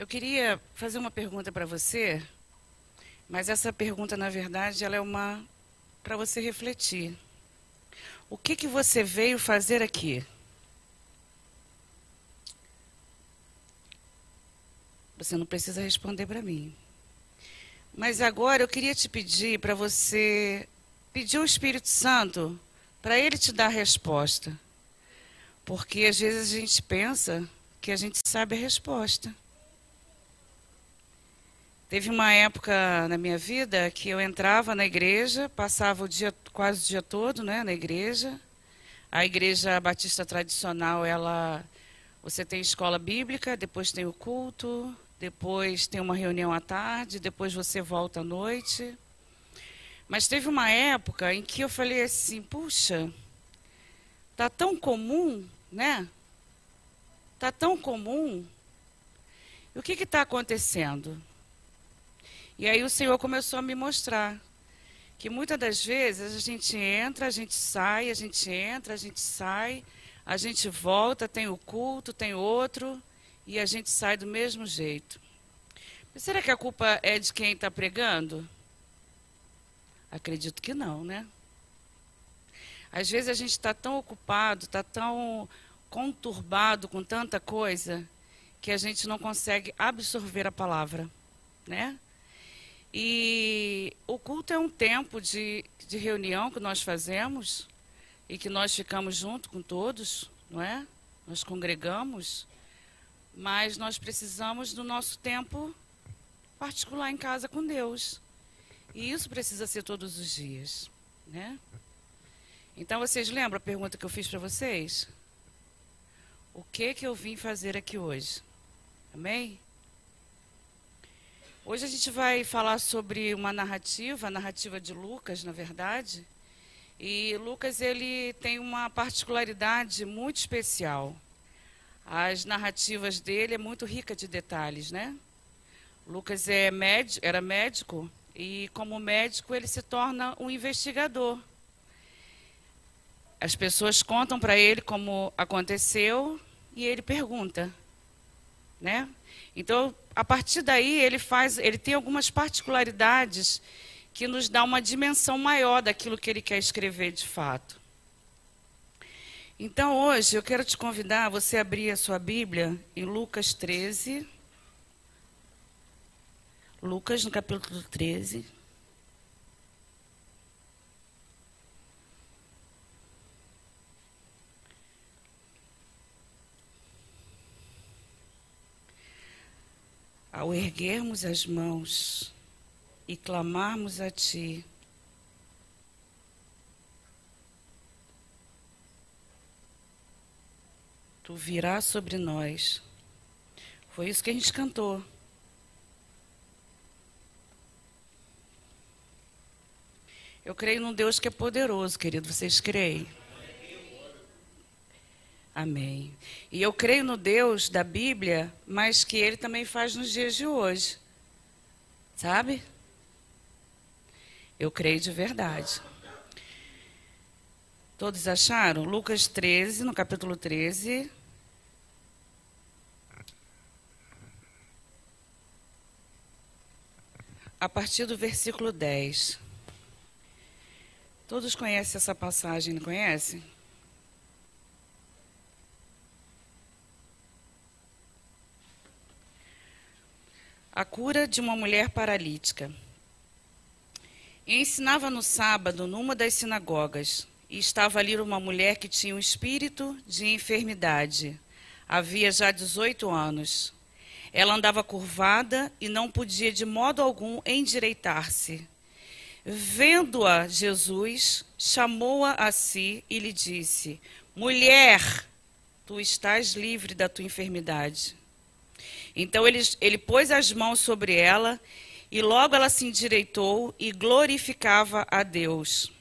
Eu queria fazer uma pergunta para você, mas essa pergunta, na verdade, ela é uma para você refletir. O que, que você veio fazer aqui? Você não precisa responder para mim. Mas agora eu queria te pedir para você pedir ao Espírito Santo para ele te dar a resposta. Porque às vezes a gente pensa que a gente sabe a resposta. Teve uma época na minha vida que eu entrava na igreja, passava o dia quase o dia todo, né, na igreja. A igreja batista tradicional, ela você tem escola bíblica, depois tem o culto, depois tem uma reunião à tarde, depois você volta à noite. Mas teve uma época em que eu falei assim, puxa, tá tão comum, né? Tá tão comum. E o que está acontecendo? E aí o Senhor começou a me mostrar que muitas das vezes a gente entra, a gente sai, a gente entra, a gente sai, a gente volta, tem o culto, tem outro, e a gente sai do mesmo jeito. Mas será que a culpa é de quem está pregando? Acredito que não, né? Às vezes a gente está tão ocupado, está tão conturbado com tanta coisa, que a gente não consegue absorver a palavra, né? E o culto é um tempo de, de reunião que nós fazemos e que nós ficamos junto com todos, não é? Nós congregamos, mas nós precisamos do nosso tempo particular em casa com Deus. E isso precisa ser todos os dias, né? Então vocês lembram a pergunta que eu fiz para vocês? O que que eu vim fazer aqui hoje? Amém? Hoje a gente vai falar sobre uma narrativa, a narrativa de Lucas, na verdade. E Lucas ele tem uma particularidade muito especial. As narrativas dele é muito rica de detalhes, né? Lucas é médico, era médico e como médico ele se torna um investigador. As pessoas contam para ele como aconteceu e ele pergunta, né? Então, a partir daí, ele faz, ele tem algumas particularidades que nos dá uma dimensão maior daquilo que ele quer escrever de fato. Então, hoje, eu quero te convidar a você abrir a sua Bíblia em Lucas 13. Lucas, no capítulo 13. Ao erguermos as mãos e clamarmos a Ti, Tu virás sobre nós. Foi isso que a gente cantou. Eu creio num Deus que é poderoso, querido. Vocês creem? Amém. E eu creio no Deus da Bíblia, mas que Ele também faz nos dias de hoje. Sabe? Eu creio de verdade. Todos acharam? Lucas 13, no capítulo 13. A partir do versículo 10. Todos conhecem essa passagem, não conhecem? A cura de uma mulher paralítica. E ensinava no sábado numa das sinagogas, e estava ali uma mulher que tinha um espírito de enfermidade. Havia já 18 anos. Ela andava curvada e não podia de modo algum endireitar-se. Vendo-a Jesus, chamou-a a si e lhe disse: Mulher, tu estás livre da tua enfermidade. Então ele, ele pôs as mãos sobre ela e logo ela se endireitou e glorificava a Deus.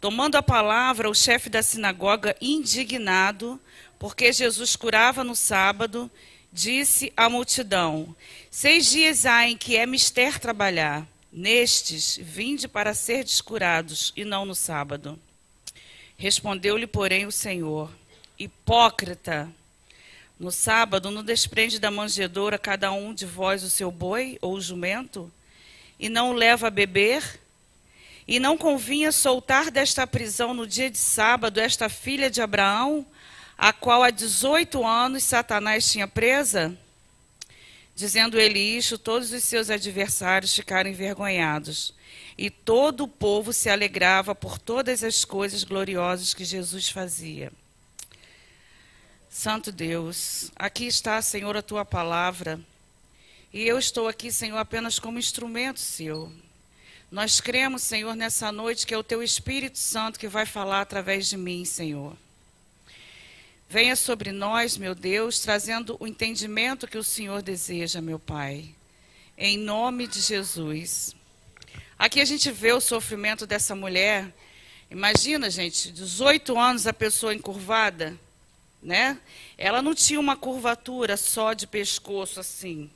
Tomando a palavra, o chefe da sinagoga, indignado, porque Jesus curava no sábado, disse à multidão: Seis dias há em que é mister trabalhar. Nestes, vinde para ser descurados, e não no sábado. Respondeu-lhe, porém, o Senhor: Hipócrita! No sábado, não desprende da manjedoura cada um de vós o seu boi ou o jumento, e não o leva a beber? E não convinha soltar desta prisão no dia de sábado esta filha de Abraão, a qual há 18 anos Satanás tinha presa? Dizendo ele isto, todos os seus adversários ficaram envergonhados. E todo o povo se alegrava por todas as coisas gloriosas que Jesus fazia. Santo Deus, aqui está, Senhor, a tua palavra. E eu estou aqui, Senhor, apenas como instrumento seu. Nós cremos, Senhor, nessa noite que é o teu Espírito Santo que vai falar através de mim, Senhor. Venha sobre nós, meu Deus, trazendo o entendimento que o Senhor deseja, meu Pai. Em nome de Jesus. Aqui a gente vê o sofrimento dessa mulher. Imagina, gente, 18 anos a pessoa encurvada, né? Ela não tinha uma curvatura só de pescoço assim.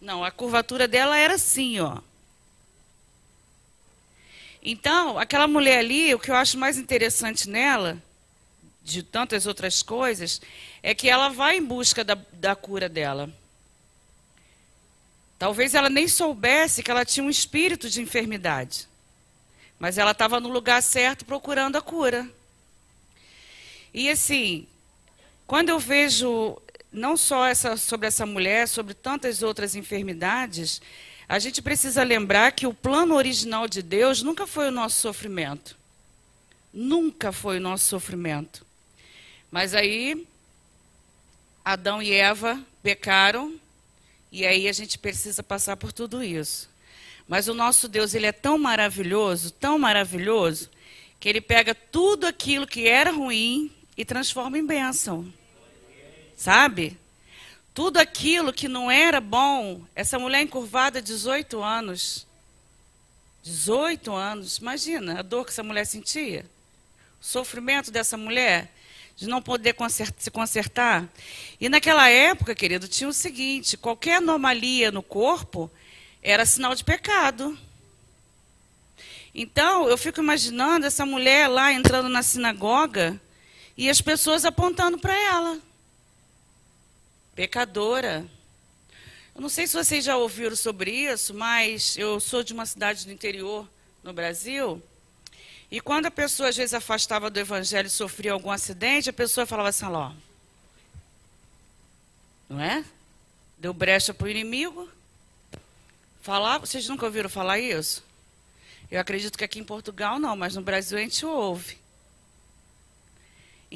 Não, a curvatura dela era assim, ó. Então, aquela mulher ali, o que eu acho mais interessante nela de tantas outras coisas, é que ela vai em busca da, da cura dela. Talvez ela nem soubesse que ela tinha um espírito de enfermidade. Mas ela estava no lugar certo procurando a cura. E assim, quando eu vejo não só essa, sobre essa mulher, sobre tantas outras enfermidades, a gente precisa lembrar que o plano original de Deus nunca foi o nosso sofrimento. Nunca foi o nosso sofrimento. Mas aí, Adão e Eva pecaram, e aí a gente precisa passar por tudo isso. Mas o nosso Deus, ele é tão maravilhoso, tão maravilhoso, que ele pega tudo aquilo que era ruim e transforma em bênção. Sabe? Tudo aquilo que não era bom, essa mulher encurvada, 18 anos. 18 anos, imagina a dor que essa mulher sentia. O sofrimento dessa mulher de não poder se consertar. E naquela época, querido, tinha o seguinte: qualquer anomalia no corpo era sinal de pecado. Então, eu fico imaginando essa mulher lá entrando na sinagoga e as pessoas apontando para ela. Pecadora. Eu não sei se vocês já ouviram sobre isso, mas eu sou de uma cidade do interior no Brasil. E quando a pessoa às vezes afastava do evangelho e sofria algum acidente, a pessoa falava assim, ó, não é? Deu brecha para o inimigo. Falar, vocês nunca ouviram falar isso? Eu acredito que aqui em Portugal não, mas no Brasil a gente ouve.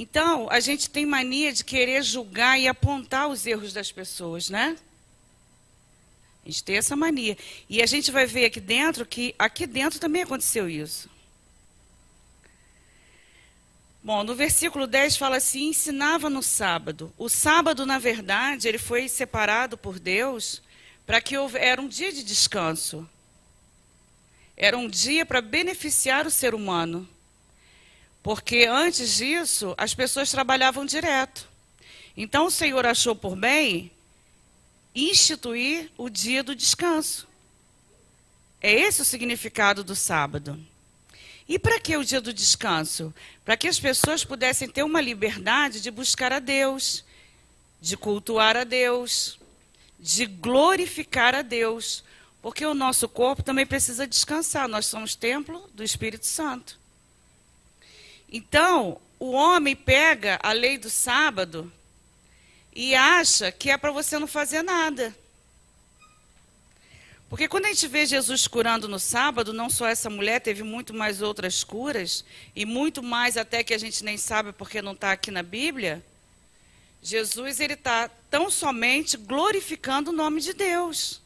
Então, a gente tem mania de querer julgar e apontar os erros das pessoas, né? A gente tem essa mania. E a gente vai ver aqui dentro que aqui dentro também aconteceu isso. Bom, no versículo 10 fala assim: ensinava no sábado. O sábado, na verdade, ele foi separado por Deus para que era um dia de descanso. Era um dia para beneficiar o ser humano. Porque antes disso, as pessoas trabalhavam direto. Então o Senhor achou por bem instituir o dia do descanso. É esse o significado do sábado. E para que o dia do descanso? Para que as pessoas pudessem ter uma liberdade de buscar a Deus, de cultuar a Deus, de glorificar a Deus. Porque o nosso corpo também precisa descansar. Nós somos templo do Espírito Santo. Então, o homem pega a lei do sábado e acha que é para você não fazer nada. Porque quando a gente vê Jesus curando no sábado, não só essa mulher, teve muito mais outras curas, e muito mais até que a gente nem sabe porque não está aqui na Bíblia. Jesus ele está tão somente glorificando o nome de Deus.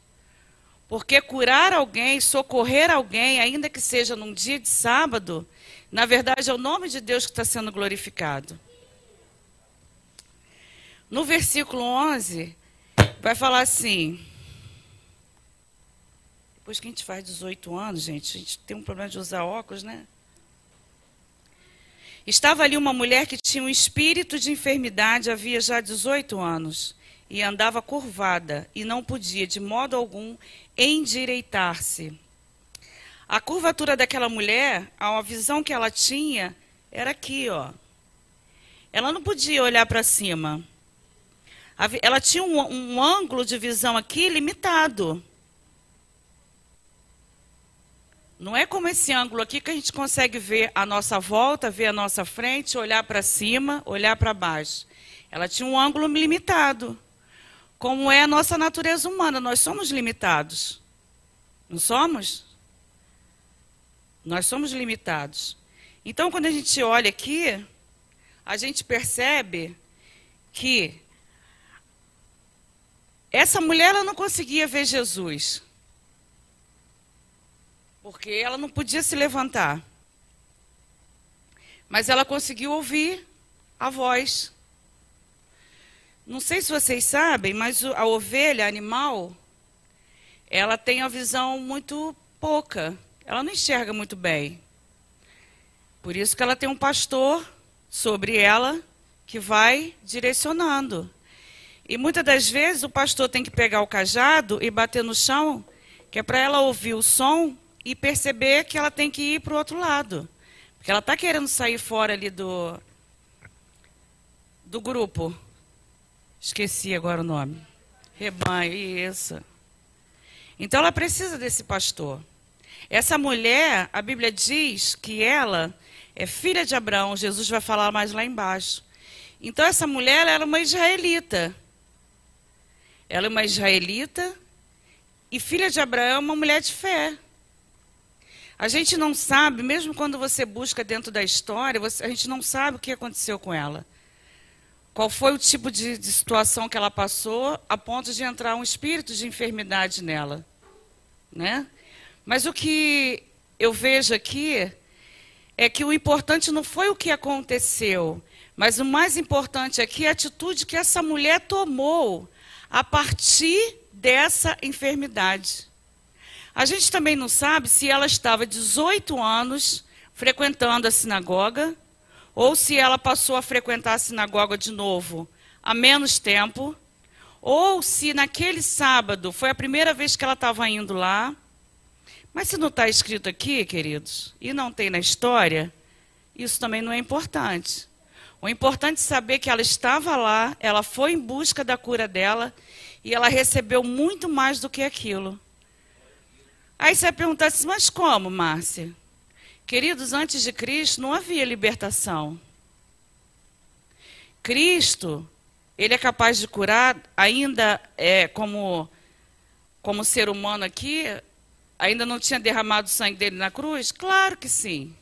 Porque curar alguém, socorrer alguém, ainda que seja num dia de sábado, na verdade é o nome de Deus que está sendo glorificado. No versículo 11, vai falar assim: depois que a gente faz 18 anos, gente, a gente tem um problema de usar óculos, né? Estava ali uma mulher que tinha um espírito de enfermidade havia já 18 anos e andava curvada e não podia de modo algum endireitar-se. A curvatura daquela mulher, a visão que ela tinha era aqui, ó. Ela não podia olhar para cima. ela tinha um, um ângulo de visão aqui limitado. Não é como esse ângulo aqui que a gente consegue ver a nossa volta, ver a nossa frente, olhar para cima, olhar para baixo. Ela tinha um ângulo limitado. Como é a nossa natureza humana, nós somos limitados. Não somos? Nós somos limitados. Então, quando a gente olha aqui, a gente percebe que essa mulher ela não conseguia ver Jesus. Porque ela não podia se levantar. Mas ela conseguiu ouvir a voz. Não sei se vocês sabem, mas a ovelha animal, ela tem a visão muito pouca. Ela não enxerga muito bem. Por isso que ela tem um pastor sobre ela que vai direcionando. E muitas das vezes o pastor tem que pegar o cajado e bater no chão, que é para ela ouvir o som e perceber que ela tem que ir para o outro lado. Porque ela está querendo sair fora ali do, do grupo. Esqueci agora o nome. Rebanho, isso. Então ela precisa desse pastor. Essa mulher, a Bíblia diz que ela é filha de Abraão. Jesus vai falar mais lá embaixo. Então essa mulher era uma israelita. Ela é uma israelita e filha de Abraão, uma mulher de fé. A gente não sabe, mesmo quando você busca dentro da história, você, a gente não sabe o que aconteceu com ela. Qual foi o tipo de, de situação que ela passou a ponto de entrar um espírito de enfermidade nela. Né? Mas o que eu vejo aqui é que o importante não foi o que aconteceu, mas o mais importante aqui é a atitude que essa mulher tomou a partir dessa enfermidade. A gente também não sabe se ela estava 18 anos frequentando a sinagoga ou se ela passou a frequentar a sinagoga de novo há menos tempo, ou se naquele sábado foi a primeira vez que ela estava indo lá. Mas se não está escrito aqui, queridos, e não tem na história, isso também não é importante. O importante é saber que ela estava lá, ela foi em busca da cura dela e ela recebeu muito mais do que aquilo. Aí você vai perguntar assim, mas como, Márcia? Queridos, antes de Cristo não havia libertação. Cristo, ele é capaz de curar, ainda é, como, como ser humano aqui, ainda não tinha derramado o sangue dele na cruz? Claro que sim.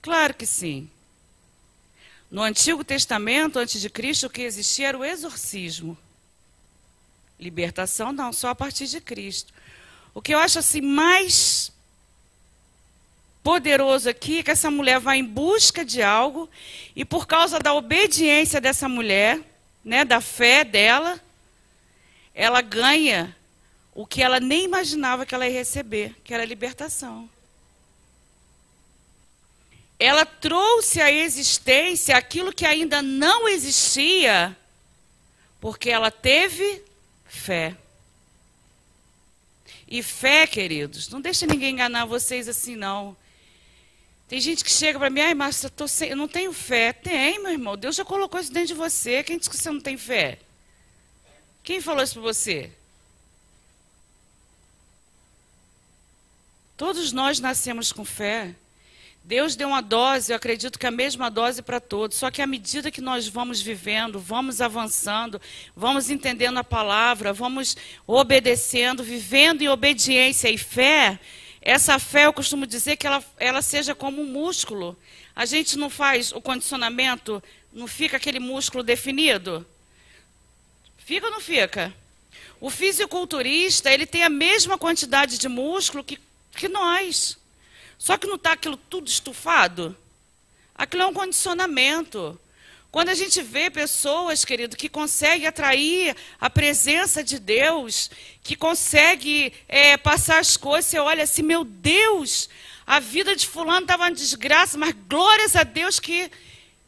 Claro que sim. No Antigo Testamento, antes de Cristo, o que existia era o exorcismo. Libertação não, só a partir de Cristo. O que eu acho assim mais poderoso aqui que essa mulher vai em busca de algo e por causa da obediência dessa mulher, né, da fé dela, ela ganha o que ela nem imaginava que ela ia receber, que era a libertação. Ela trouxe à existência aquilo que ainda não existia, porque ela teve fé. E fé, queridos, não deixa ninguém enganar vocês assim, não. Tem gente que chega para mim, ai, Márcia, eu, sem, eu não tenho fé. Tem, meu irmão. Deus já colocou isso dentro de você. Quem disse que você não tem fé? Quem falou isso para você? Todos nós nascemos com fé. Deus deu uma dose, eu acredito que a mesma dose para todos. Só que à medida que nós vamos vivendo, vamos avançando, vamos entendendo a palavra, vamos obedecendo, vivendo em obediência e fé, essa fé, eu costumo dizer que ela, ela seja como um músculo. A gente não faz o condicionamento, não fica aquele músculo definido? Fica ou não fica? O fisiculturista, ele tem a mesma quantidade de músculo que, que nós. Só que não está aquilo tudo estufado. Aquilo é um condicionamento. Quando a gente vê pessoas, querido, que conseguem atrair a presença de Deus, que consegue é, passar as coisas, você olha assim, meu Deus, a vida de fulano estava uma desgraça, mas glórias a Deus que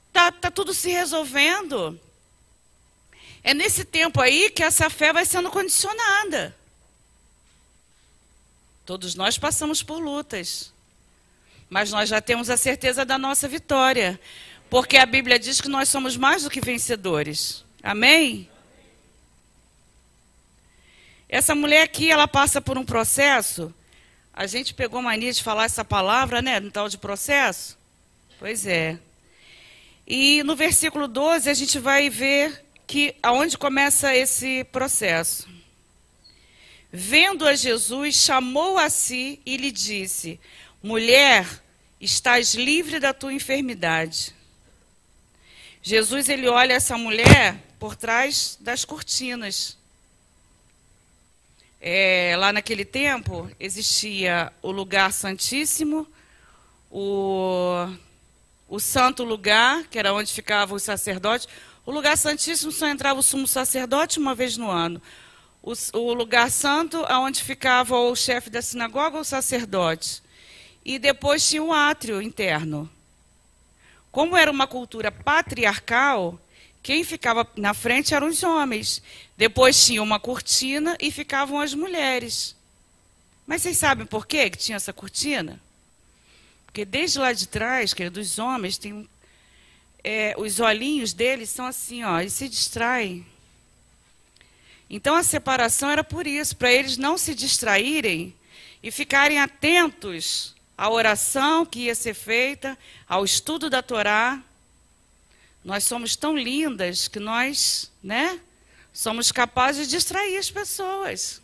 está tá tudo se resolvendo. É nesse tempo aí que essa fé vai sendo condicionada. Todos nós passamos por lutas, mas nós já temos a certeza da nossa vitória. Porque a Bíblia diz que nós somos mais do que vencedores. Amém? Essa mulher aqui, ela passa por um processo. A gente pegou mania de falar essa palavra, né? No tal de processo. Pois é. E no versículo 12 a gente vai ver que aonde começa esse processo. Vendo a Jesus, chamou a si e lhe disse: Mulher, estás livre da tua enfermidade. Jesus ele olha essa mulher por trás das cortinas. É, lá naquele tempo existia o lugar santíssimo, o, o santo lugar, que era onde ficavam os sacerdotes. O lugar santíssimo só entrava o sumo sacerdote uma vez no ano. O, lugar santo, onde ficava o chefe da sinagoga, o sacerdote. E depois tinha o átrio interno. Como era uma cultura patriarcal, quem ficava na frente eram os homens. Depois tinha uma cortina e ficavam as mulheres. Mas vocês sabem por quê que tinha essa cortina? Porque desde lá de trás, que é dos homens, tem é, os olhinhos deles são assim, ó, e se distraem. Então a separação era por isso, para eles não se distraírem e ficarem atentos a oração que ia ser feita, ao estudo da Torá. Nós somos tão lindas que nós, né, somos capazes de distrair as pessoas.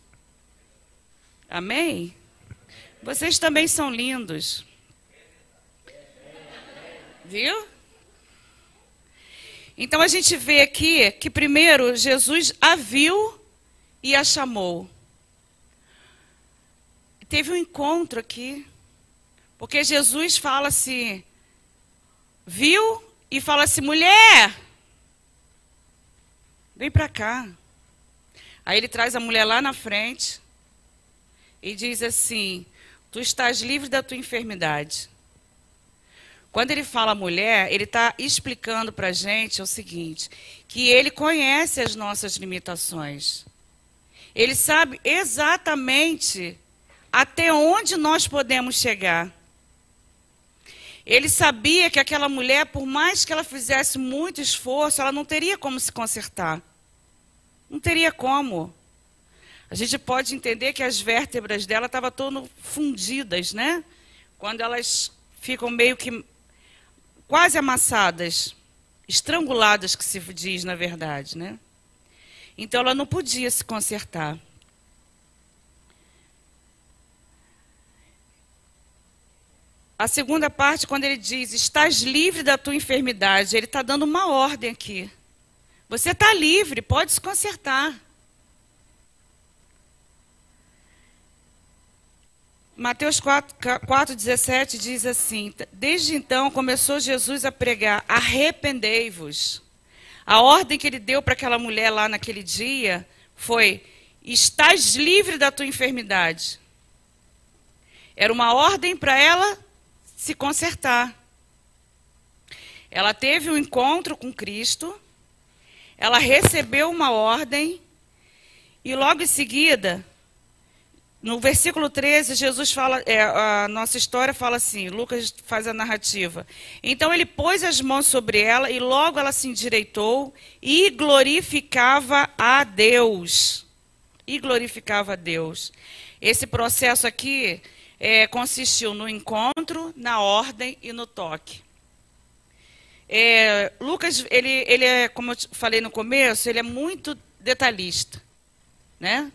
Amém? Vocês também são lindos. Viu? Então a gente vê aqui que primeiro Jesus a viu e a chamou. Teve um encontro aqui. Porque Jesus fala assim, viu? E fala assim, mulher, vem para cá. Aí ele traz a mulher lá na frente e diz assim: Tu estás livre da tua enfermidade. Quando ele fala mulher, ele está explicando para a gente o seguinte: que ele conhece as nossas limitações. Ele sabe exatamente até onde nós podemos chegar. Ele sabia que aquela mulher, por mais que ela fizesse muito esforço, ela não teria como se consertar. Não teria como. A gente pode entender que as vértebras dela estavam todas fundidas, né? Quando elas ficam meio que quase amassadas, estranguladas, que se diz na verdade, né? Então ela não podia se consertar. A segunda parte, quando ele diz, estás livre da tua enfermidade, ele está dando uma ordem aqui. Você está livre, pode se consertar. Mateus 4,17 diz assim: Desde então começou Jesus a pregar: arrependei-vos. A ordem que ele deu para aquela mulher lá naquele dia foi: estás livre da tua enfermidade. Era uma ordem para ela se consertar. Ela teve um encontro com Cristo, ela recebeu uma ordem, e logo em seguida, no versículo 13, Jesus fala, é, a nossa história fala assim, Lucas faz a narrativa. Então ele pôs as mãos sobre ela e logo ela se endireitou e glorificava a Deus. E glorificava a Deus. Esse processo aqui é, consistiu no encontro, na ordem e no toque. É, Lucas, ele, ele é, como eu falei no começo, ele é muito detalhista, né?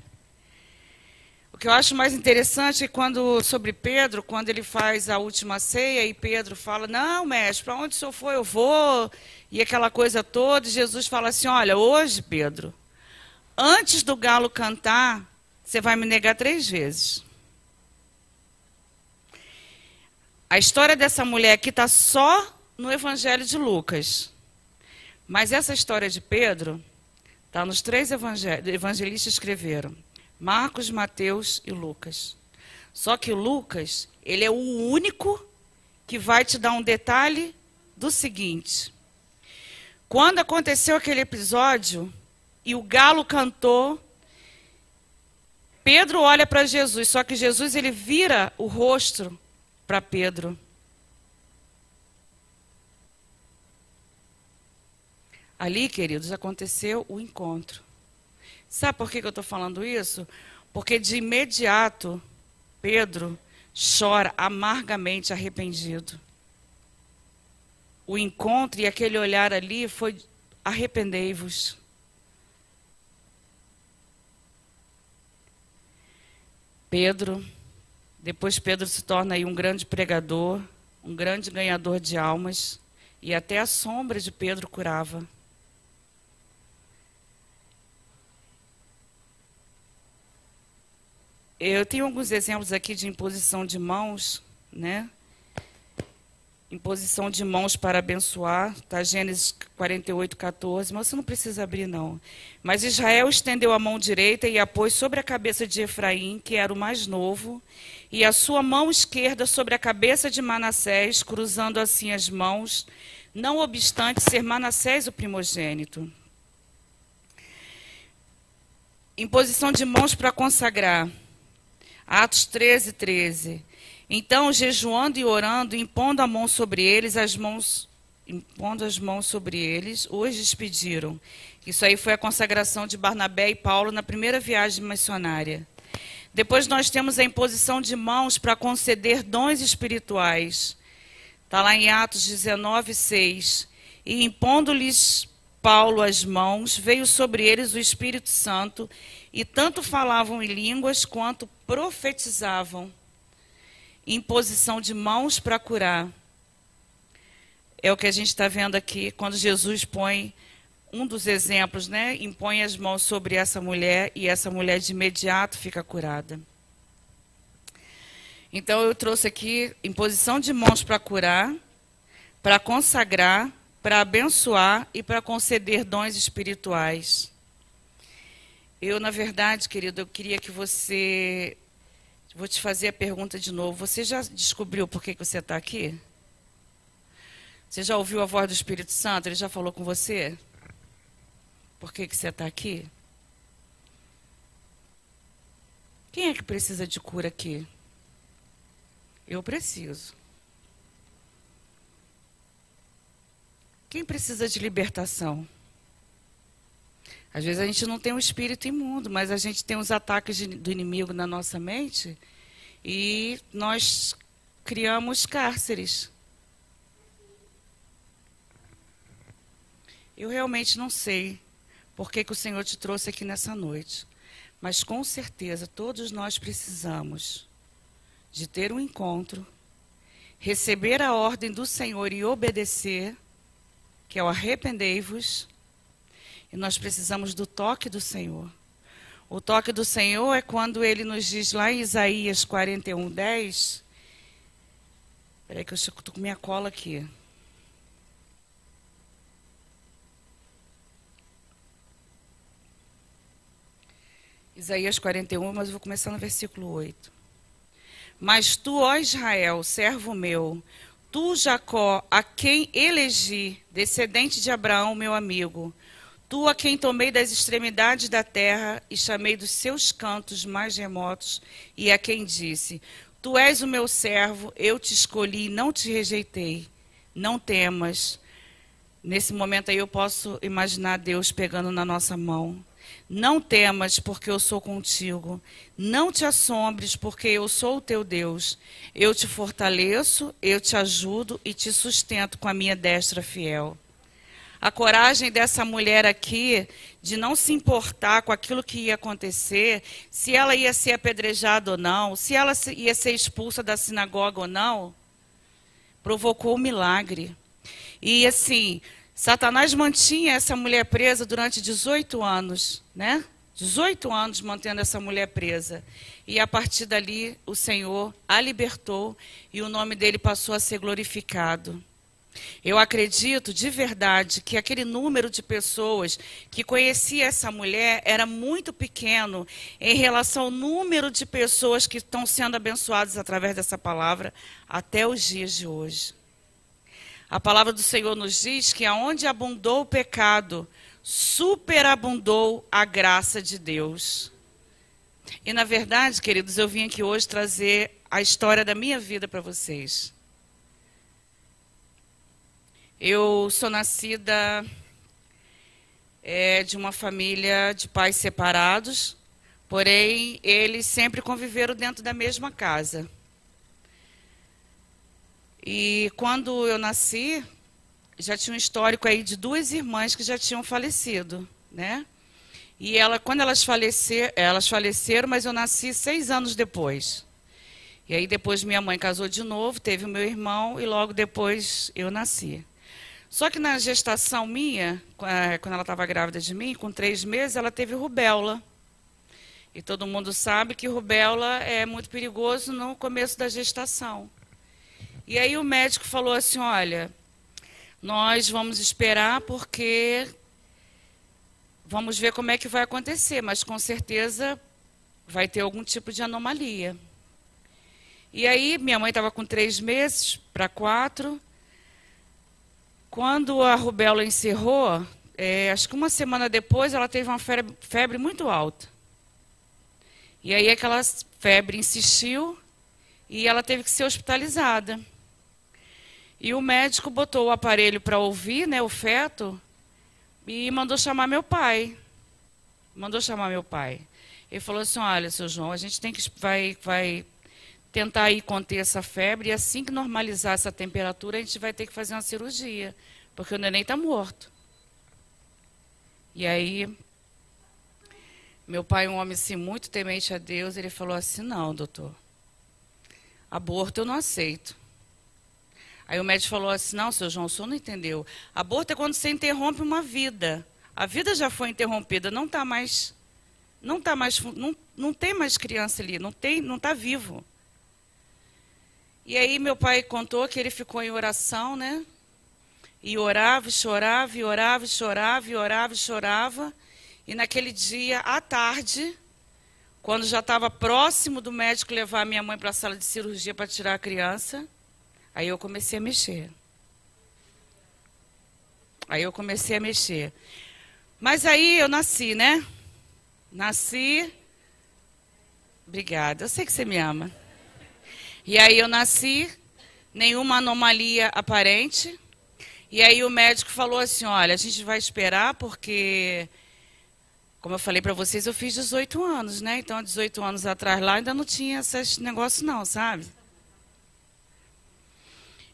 O que eu acho mais interessante é quando, sobre Pedro, quando ele faz a última ceia e Pedro fala, não, mestre, para onde o senhor for, eu vou, e aquela coisa toda, e Jesus fala assim, olha, hoje, Pedro, antes do galo cantar, você vai me negar três vezes. A história dessa mulher aqui está só no Evangelho de Lucas. Mas essa história de Pedro está nos três evangelistas escreveram: Marcos, Mateus e Lucas. Só que Lucas, ele é o único que vai te dar um detalhe do seguinte: quando aconteceu aquele episódio e o galo cantou, Pedro olha para Jesus, só que Jesus ele vira o rosto para Pedro. Ali, queridos, aconteceu o encontro. Sabe por que eu estou falando isso? Porque de imediato, Pedro chora amargamente arrependido. O encontro e aquele olhar ali foi: arrependei-vos. Pedro, depois Pedro se torna aí um grande pregador, um grande ganhador de almas, e até a sombra de Pedro curava. Eu tenho alguns exemplos aqui de imposição de mãos, né? Imposição de mãos para abençoar, tá? Gênesis 48, 14. Mas você não precisa abrir, não. Mas Israel estendeu a mão direita e a pôs sobre a cabeça de Efraim, que era o mais novo, e a sua mão esquerda sobre a cabeça de Manassés, cruzando assim as mãos, não obstante ser Manassés o primogênito. Imposição de mãos para consagrar. Atos 13, 13. Então, jejuando e orando, impondo a mão sobre eles, as mãos, impondo as mãos sobre eles, os despediram. Isso aí foi a consagração de Barnabé e Paulo na primeira viagem missionária. Depois nós temos a imposição de mãos para conceder dons espirituais. Está lá em Atos 19, 6. E impondo-lhes Paulo as mãos, veio sobre eles o Espírito Santo, e tanto falavam em línguas quanto profetizavam. Imposição de mãos para curar. É o que a gente está vendo aqui, quando Jesus põe um dos exemplos, né? Impõe as mãos sobre essa mulher e essa mulher de imediato fica curada. Então eu trouxe aqui imposição de mãos para curar, para consagrar para abençoar e para conceder dons espirituais. Eu, na verdade, querido, eu queria que você. Vou te fazer a pergunta de novo. Você já descobriu por que você está aqui? Você já ouviu a voz do Espírito Santo? Ele já falou com você? Por que, que você está aqui? Quem é que precisa de cura aqui? Eu preciso. Quem precisa de libertação? Às vezes a gente não tem um espírito imundo, mas a gente tem os ataques de, do inimigo na nossa mente e nós criamos cárceres. Eu realmente não sei por que, que o Senhor te trouxe aqui nessa noite, mas com certeza todos nós precisamos de ter um encontro, receber a ordem do Senhor e obedecer que é o arrependei-vos, e nós precisamos do toque do Senhor. O toque do Senhor é quando ele nos diz lá em Isaías 41, 10. Espera aí que eu estou com minha cola aqui. Isaías 41, mas eu vou começar no versículo 8. Mas tu, ó Israel, servo meu, Tu, Jacó, a quem elegi, descendente de Abraão, meu amigo, tu a quem tomei das extremidades da terra e chamei dos seus cantos mais remotos, e a quem disse: Tu és o meu servo, eu te escolhi, não te rejeitei. Não temas. Nesse momento aí eu posso imaginar Deus pegando na nossa mão não temas, porque eu sou contigo. Não te assombres, porque eu sou o teu Deus. Eu te fortaleço, eu te ajudo e te sustento com a minha destra fiel. A coragem dessa mulher aqui de não se importar com aquilo que ia acontecer, se ela ia ser apedrejada ou não, se ela ia ser expulsa da sinagoga ou não, provocou um milagre. E assim, Satanás mantinha essa mulher presa durante 18 anos, né? 18 anos mantendo essa mulher presa. E a partir dali, o Senhor a libertou e o nome dele passou a ser glorificado. Eu acredito de verdade que aquele número de pessoas que conhecia essa mulher era muito pequeno em relação ao número de pessoas que estão sendo abençoadas através dessa palavra até os dias de hoje. A palavra do Senhor nos diz que aonde abundou o pecado, superabundou a graça de Deus. E na verdade, queridos, eu vim aqui hoje trazer a história da minha vida para vocês. Eu sou nascida é de uma família de pais separados, porém eles sempre conviveram dentro da mesma casa. E quando eu nasci, já tinha um histórico aí de duas irmãs que já tinham falecido, né? E ela, quando elas, falecer, elas faleceram, mas eu nasci seis anos depois. E aí depois minha mãe casou de novo, teve o meu irmão e logo depois eu nasci. Só que na gestação minha, quando ela estava grávida de mim, com três meses, ela teve rubéola. E todo mundo sabe que rubéola é muito perigoso no começo da gestação. E aí o médico falou assim: olha, nós vamos esperar porque vamos ver como é que vai acontecer, mas com certeza vai ter algum tipo de anomalia. E aí, minha mãe estava com três meses para quatro. Quando a rubéola encerrou, é, acho que uma semana depois, ela teve uma febre, febre muito alta. E aí, aquela febre insistiu e ela teve que ser hospitalizada. E o médico botou o aparelho para ouvir né, o feto e mandou chamar meu pai. Mandou chamar meu pai. Ele falou assim: Olha, seu João, a gente tem que vai, vai tentar aí conter essa febre e assim que normalizar essa temperatura, a gente vai ter que fazer uma cirurgia, porque o neném está morto. E aí, meu pai, um homem assim, muito temente a Deus, ele falou assim: Não, doutor, aborto eu não aceito. Aí o médico falou assim: Não, seu João, o senhor não entendeu. Aborto é quando você interrompe uma vida. A vida já foi interrompida, não está mais. Não está mais. Não, não tem mais criança ali, não tem, não está vivo. E aí meu pai contou que ele ficou em oração, né? E orava, chorava, e orava, chorava, e orava, chorava. E naquele dia, à tarde, quando já estava próximo do médico levar minha mãe para a sala de cirurgia para tirar a criança, aí eu comecei a mexer. Aí eu comecei a mexer. Mas aí eu nasci, né? Nasci. Obrigada. Eu sei que você me ama. E aí eu nasci, nenhuma anomalia aparente. E aí o médico falou assim: olha, a gente vai esperar porque, como eu falei para vocês, eu fiz 18 anos, né? Então, 18 anos atrás lá ainda não tinha esses negócios, não, sabe?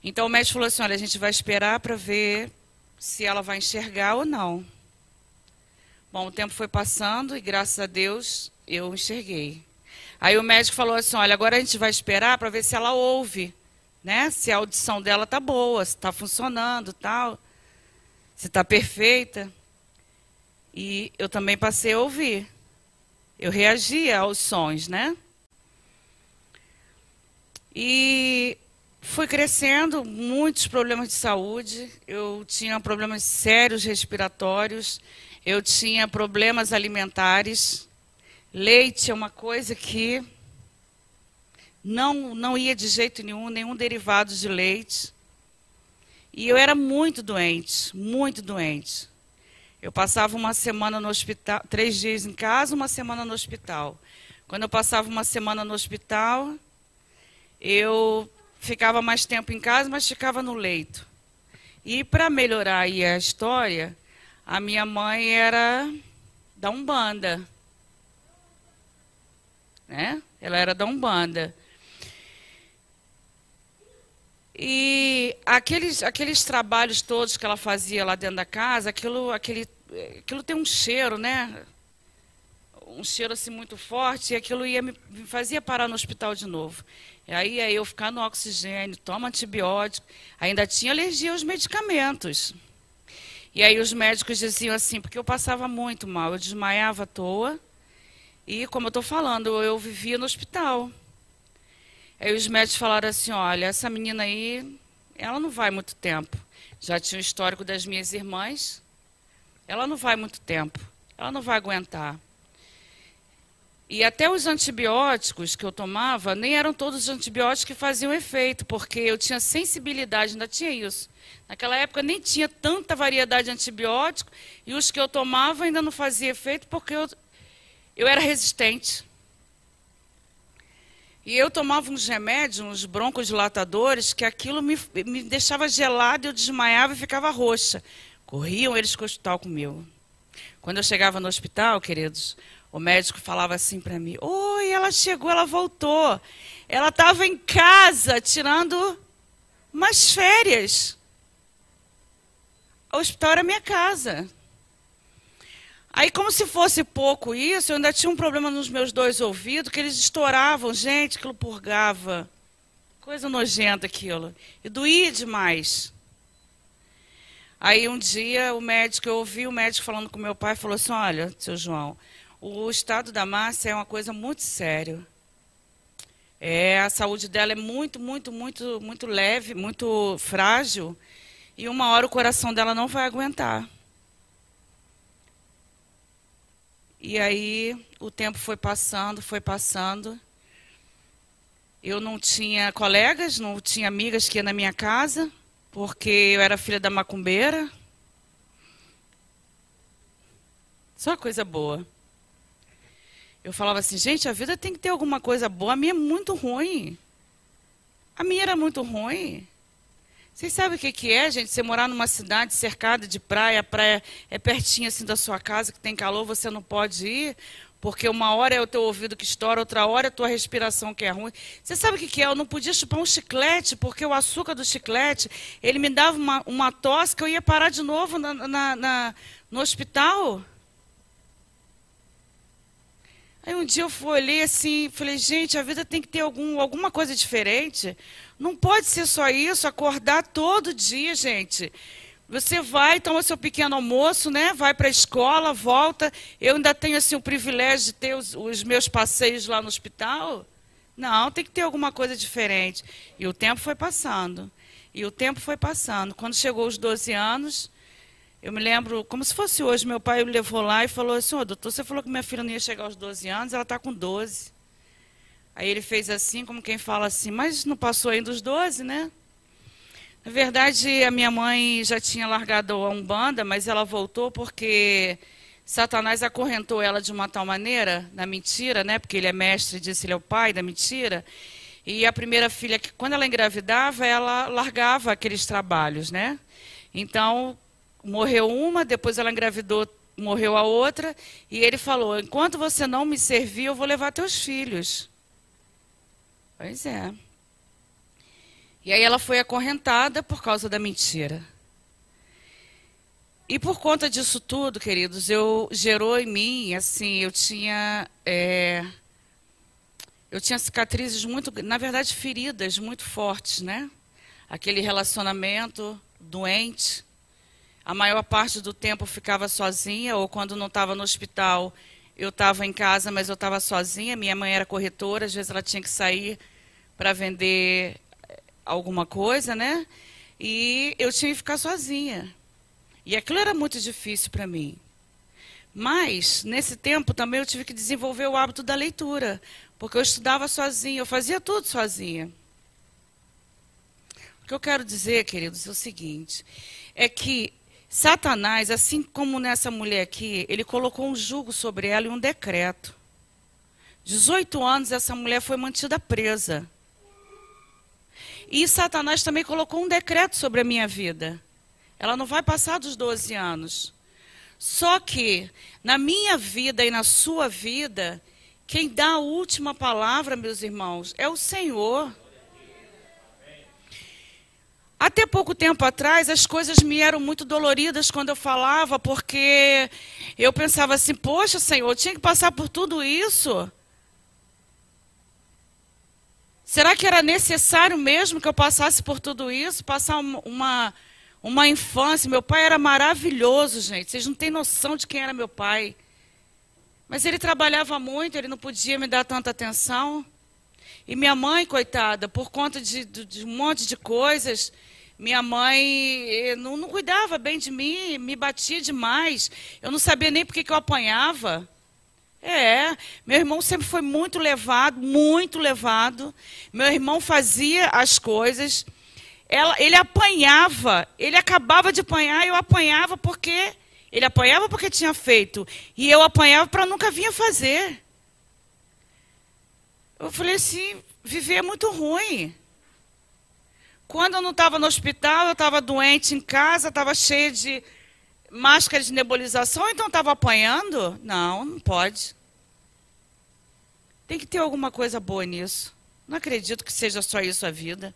Então o médico falou assim: olha, a gente vai esperar para ver se ela vai enxergar ou não. Bom, o tempo foi passando e graças a Deus eu enxerguei. Aí o médico falou assim: olha, agora a gente vai esperar para ver se ela ouve, né? Se a audição dela tá boa, se está funcionando, tal, se está perfeita. E eu também passei a ouvir. Eu reagia aos sons, né? E fui crescendo, muitos problemas de saúde. Eu tinha problemas sérios respiratórios, eu tinha problemas alimentares. Leite é uma coisa que não, não ia de jeito nenhum, nenhum derivado de leite. E eu era muito doente, muito doente. Eu passava uma semana no hospital, três dias em casa, uma semana no hospital. Quando eu passava uma semana no hospital, eu ficava mais tempo em casa, mas ficava no leito. E para melhorar aí a história, a minha mãe era da Umbanda né? Ela era da Umbanda. E aqueles, aqueles trabalhos todos que ela fazia lá dentro da casa, aquilo, aquele, aquilo tem um cheiro, né? Um cheiro assim muito forte, e aquilo ia me, me fazia parar no hospital de novo. E aí ia eu ficar no oxigênio, toma antibiótico, ainda tinha alergia aos medicamentos. E aí os médicos diziam assim, porque eu passava muito mal, eu desmaiava à toa, e, como eu estou falando, eu vivia no hospital. Aí os médicos falaram assim: olha, essa menina aí, ela não vai muito tempo. Já tinha o histórico das minhas irmãs. Ela não vai muito tempo. Ela não vai aguentar. E até os antibióticos que eu tomava, nem eram todos os antibióticos que faziam efeito, porque eu tinha sensibilidade, ainda tinha isso. Naquela época nem tinha tanta variedade de antibiótico, e os que eu tomava ainda não fazia efeito, porque eu eu era resistente. E eu tomava uns remédios, uns broncodilatadores, que aquilo me, me deixava gelado, eu desmaiava e ficava roxa. Corriam eles com o hospital comigo. Quando eu chegava no hospital, queridos, o médico falava assim para mim: Oi, ela chegou, ela voltou. Ela estava em casa tirando umas férias. O hospital era minha casa. Aí, como se fosse pouco isso, eu ainda tinha um problema nos meus dois ouvidos, que eles estouravam, gente, aquilo purgava. Coisa nojenta aquilo. E doía demais. Aí um dia o médico, eu ouvi o médico falando com meu pai, falou assim, olha, seu João, o estado da Márcia é uma coisa muito séria. É, a saúde dela é muito, muito, muito, muito leve, muito frágil. E uma hora o coração dela não vai aguentar. E aí o tempo foi passando, foi passando. Eu não tinha colegas, não tinha amigas que iam na minha casa, porque eu era filha da macumbeira. Só coisa boa. Eu falava assim, gente, a vida tem que ter alguma coisa boa. A minha é muito ruim. A minha era muito ruim. Vocês sabem o que, que é, gente? Você morar numa cidade cercada de praia, a praia é pertinho assim da sua casa, que tem calor, você não pode ir, porque uma hora é o teu ouvido que estoura, outra hora é a tua respiração que é ruim. Você sabe o que, que é? Eu não podia chupar um chiclete, porque o açúcar do chiclete, ele me dava uma, uma tosse que eu ia parar de novo na, na, na no hospital. Aí um dia eu olhei assim, falei, gente, a vida tem que ter algum, alguma coisa diferente. Não pode ser só isso, acordar todo dia, gente. Você vai, toma seu pequeno almoço, né? Vai para a escola, volta. Eu ainda tenho assim o privilégio de ter os, os, meus passeios lá no hospital. Não, tem que ter alguma coisa diferente. E o tempo foi passando. E o tempo foi passando. Quando chegou os 12 anos, eu me lembro, como se fosse hoje, meu pai me levou lá e falou assim, oh, doutor, você falou que minha filha não ia chegar aos 12 anos, ela está com 12. Aí ele fez assim, como quem fala assim, mas não passou ainda os 12, né? Na verdade, a minha mãe já tinha largado a Umbanda, mas ela voltou porque Satanás acorrentou ela de uma tal maneira, na mentira, né? Porque ele é mestre, disse ele é o pai da mentira. E a primeira filha, quando ela engravidava, ela largava aqueles trabalhos, né? Então, morreu uma, depois ela engravidou, morreu a outra, e ele falou: enquanto você não me servir, eu vou levar teus filhos. Pois é. E aí ela foi acorrentada por causa da mentira. E por conta disso tudo, queridos, eu gerou em mim, assim, eu tinha, é, eu tinha cicatrizes muito, na verdade, feridas muito fortes, né? Aquele relacionamento doente. A maior parte do tempo eu ficava sozinha, ou quando não estava no hospital, eu estava em casa, mas eu estava sozinha. Minha mãe era corretora, às vezes ela tinha que sair para vender eh, alguma coisa, né? E eu tinha que ficar sozinha. E aquilo era muito difícil para mim. Mas, nesse tempo também eu tive que desenvolver o hábito da leitura, porque eu estudava sozinha, eu fazia tudo sozinha. O que eu quero dizer, queridos, é o seguinte: é que Satanás, assim como nessa mulher aqui, ele colocou um jugo sobre ela e um decreto. 18 anos essa mulher foi mantida presa. E Satanás também colocou um decreto sobre a minha vida. Ela não vai passar dos 12 anos. Só que, na minha vida e na sua vida, quem dá a última palavra, meus irmãos, é o Senhor. Até pouco tempo atrás, as coisas me eram muito doloridas quando eu falava, porque eu pensava assim: poxa, Senhor, eu tinha que passar por tudo isso. Será que era necessário mesmo que eu passasse por tudo isso? Passar uma, uma infância. Meu pai era maravilhoso, gente. Vocês não têm noção de quem era meu pai. Mas ele trabalhava muito, ele não podia me dar tanta atenção. E minha mãe, coitada, por conta de, de, de um monte de coisas, minha mãe eh, não, não, cuidava bem de mim, me batia demais. Eu não sabia nem por que eu apanhava. É, meu irmão sempre foi muito levado, muito levado. Meu irmão fazia as coisas. Ela, ele apanhava, ele acabava de apanhar, eu apanhava porque ele apanhava porque tinha feito e eu apanhava para nunca vir a fazer. Eu falei assim, viver é muito ruim. Quando eu não estava no hospital, eu estava doente em casa, estava cheia de máscara de nebulização, então estava apanhando? Não, não pode. Tem que ter alguma coisa boa nisso. Não acredito que seja só isso a vida.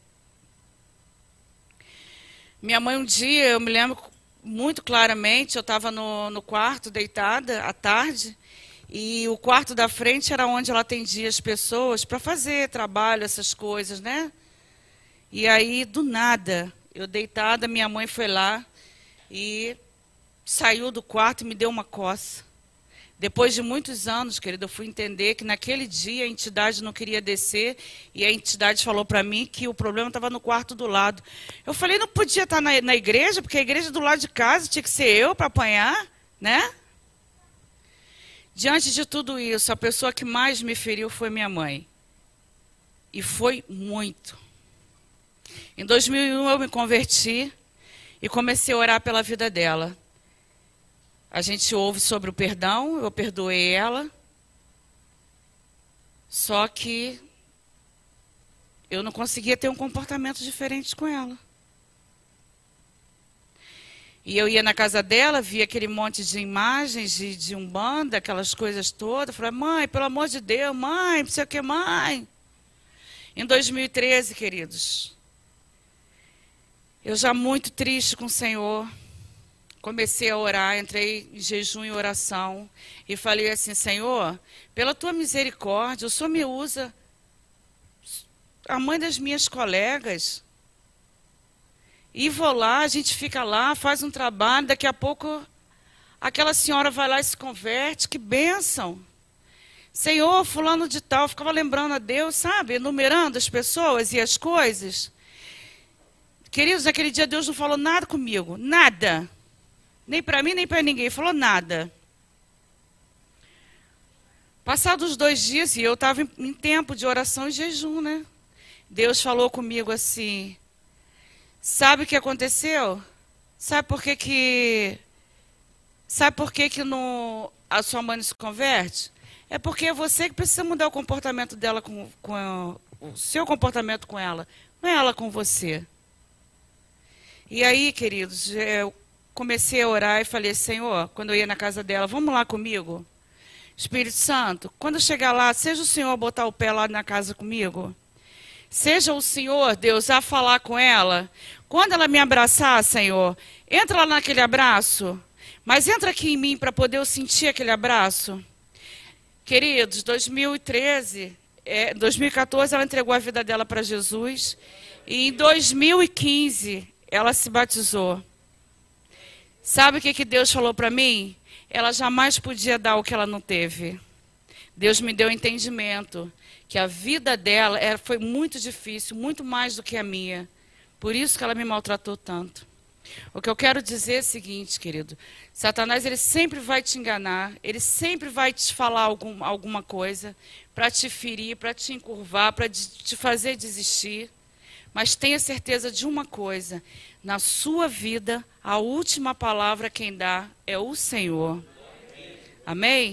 Minha mãe, um dia, eu me lembro muito claramente, eu estava no, no quarto, deitada, à tarde, e o quarto da frente era onde ela atendia as pessoas para fazer trabalho, essas coisas, né? E aí, do nada, eu deitada, minha mãe foi lá e saiu do quarto e me deu uma coça. Depois de muitos anos, querido, eu fui entender que naquele dia a entidade não queria descer e a entidade falou para mim que o problema estava no quarto do lado. Eu falei, não podia estar na, na igreja, porque a igreja do lado de casa tinha que ser eu para apanhar, né? Diante de tudo isso, a pessoa que mais me feriu foi minha mãe. E foi muito. Em 2001 eu me converti e comecei a orar pela vida dela. A gente ouve sobre o perdão, eu perdoei ela. Só que eu não conseguia ter um comportamento diferente com ela. E eu ia na casa dela, via aquele monte de imagens de, de umbanda, aquelas coisas todas. Falei, mãe, pelo amor de Deus, mãe, não sei o que, mãe. Em 2013, queridos, eu já muito triste com o Senhor, comecei a orar, entrei em jejum e oração. E falei assim: Senhor, pela tua misericórdia, o Senhor me usa, a mãe das minhas colegas. E vou lá, a gente fica lá, faz um trabalho, daqui a pouco aquela senhora vai lá e se converte, que bênção. Senhor, fulano de tal, ficava lembrando a Deus, sabe, enumerando as pessoas e as coisas. Queridos, naquele dia Deus não falou nada comigo, nada. Nem para mim, nem para ninguém, falou nada. Passados dois dias, e eu estava em, em tempo de oração e jejum, né? Deus falou comigo assim, Sabe o que aconteceu? Sabe por que que Sabe por que que no, a sua mãe se converte? É porque é você que precisa mudar o comportamento dela com, com o seu comportamento com ela, não é ela com você. E aí, queridos, eu comecei a orar e falei, Senhor, quando eu ia na casa dela, vamos lá comigo? Espírito Santo, quando chegar lá, seja o Senhor botar o pé lá na casa comigo. Seja o Senhor, Deus, a falar com ela. Quando ela me abraçar, Senhor, entra lá naquele abraço. Mas entra aqui em mim para poder eu sentir aquele abraço. Queridos, 2013, é, 2014 ela entregou a vida dela para Jesus. E em 2015 ela se batizou. Sabe o que, que Deus falou para mim? Ela jamais podia dar o que ela não teve. Deus me deu entendimento que a vida dela era, foi muito difícil, muito mais do que a minha. Por isso que ela me maltratou tanto. O que eu quero dizer é o seguinte, querido. Satanás, ele sempre vai te enganar, ele sempre vai te falar algum, alguma coisa para te ferir, para te encurvar, para te fazer desistir. Mas tenha certeza de uma coisa: na sua vida, a última palavra quem dá é o Senhor. Amém?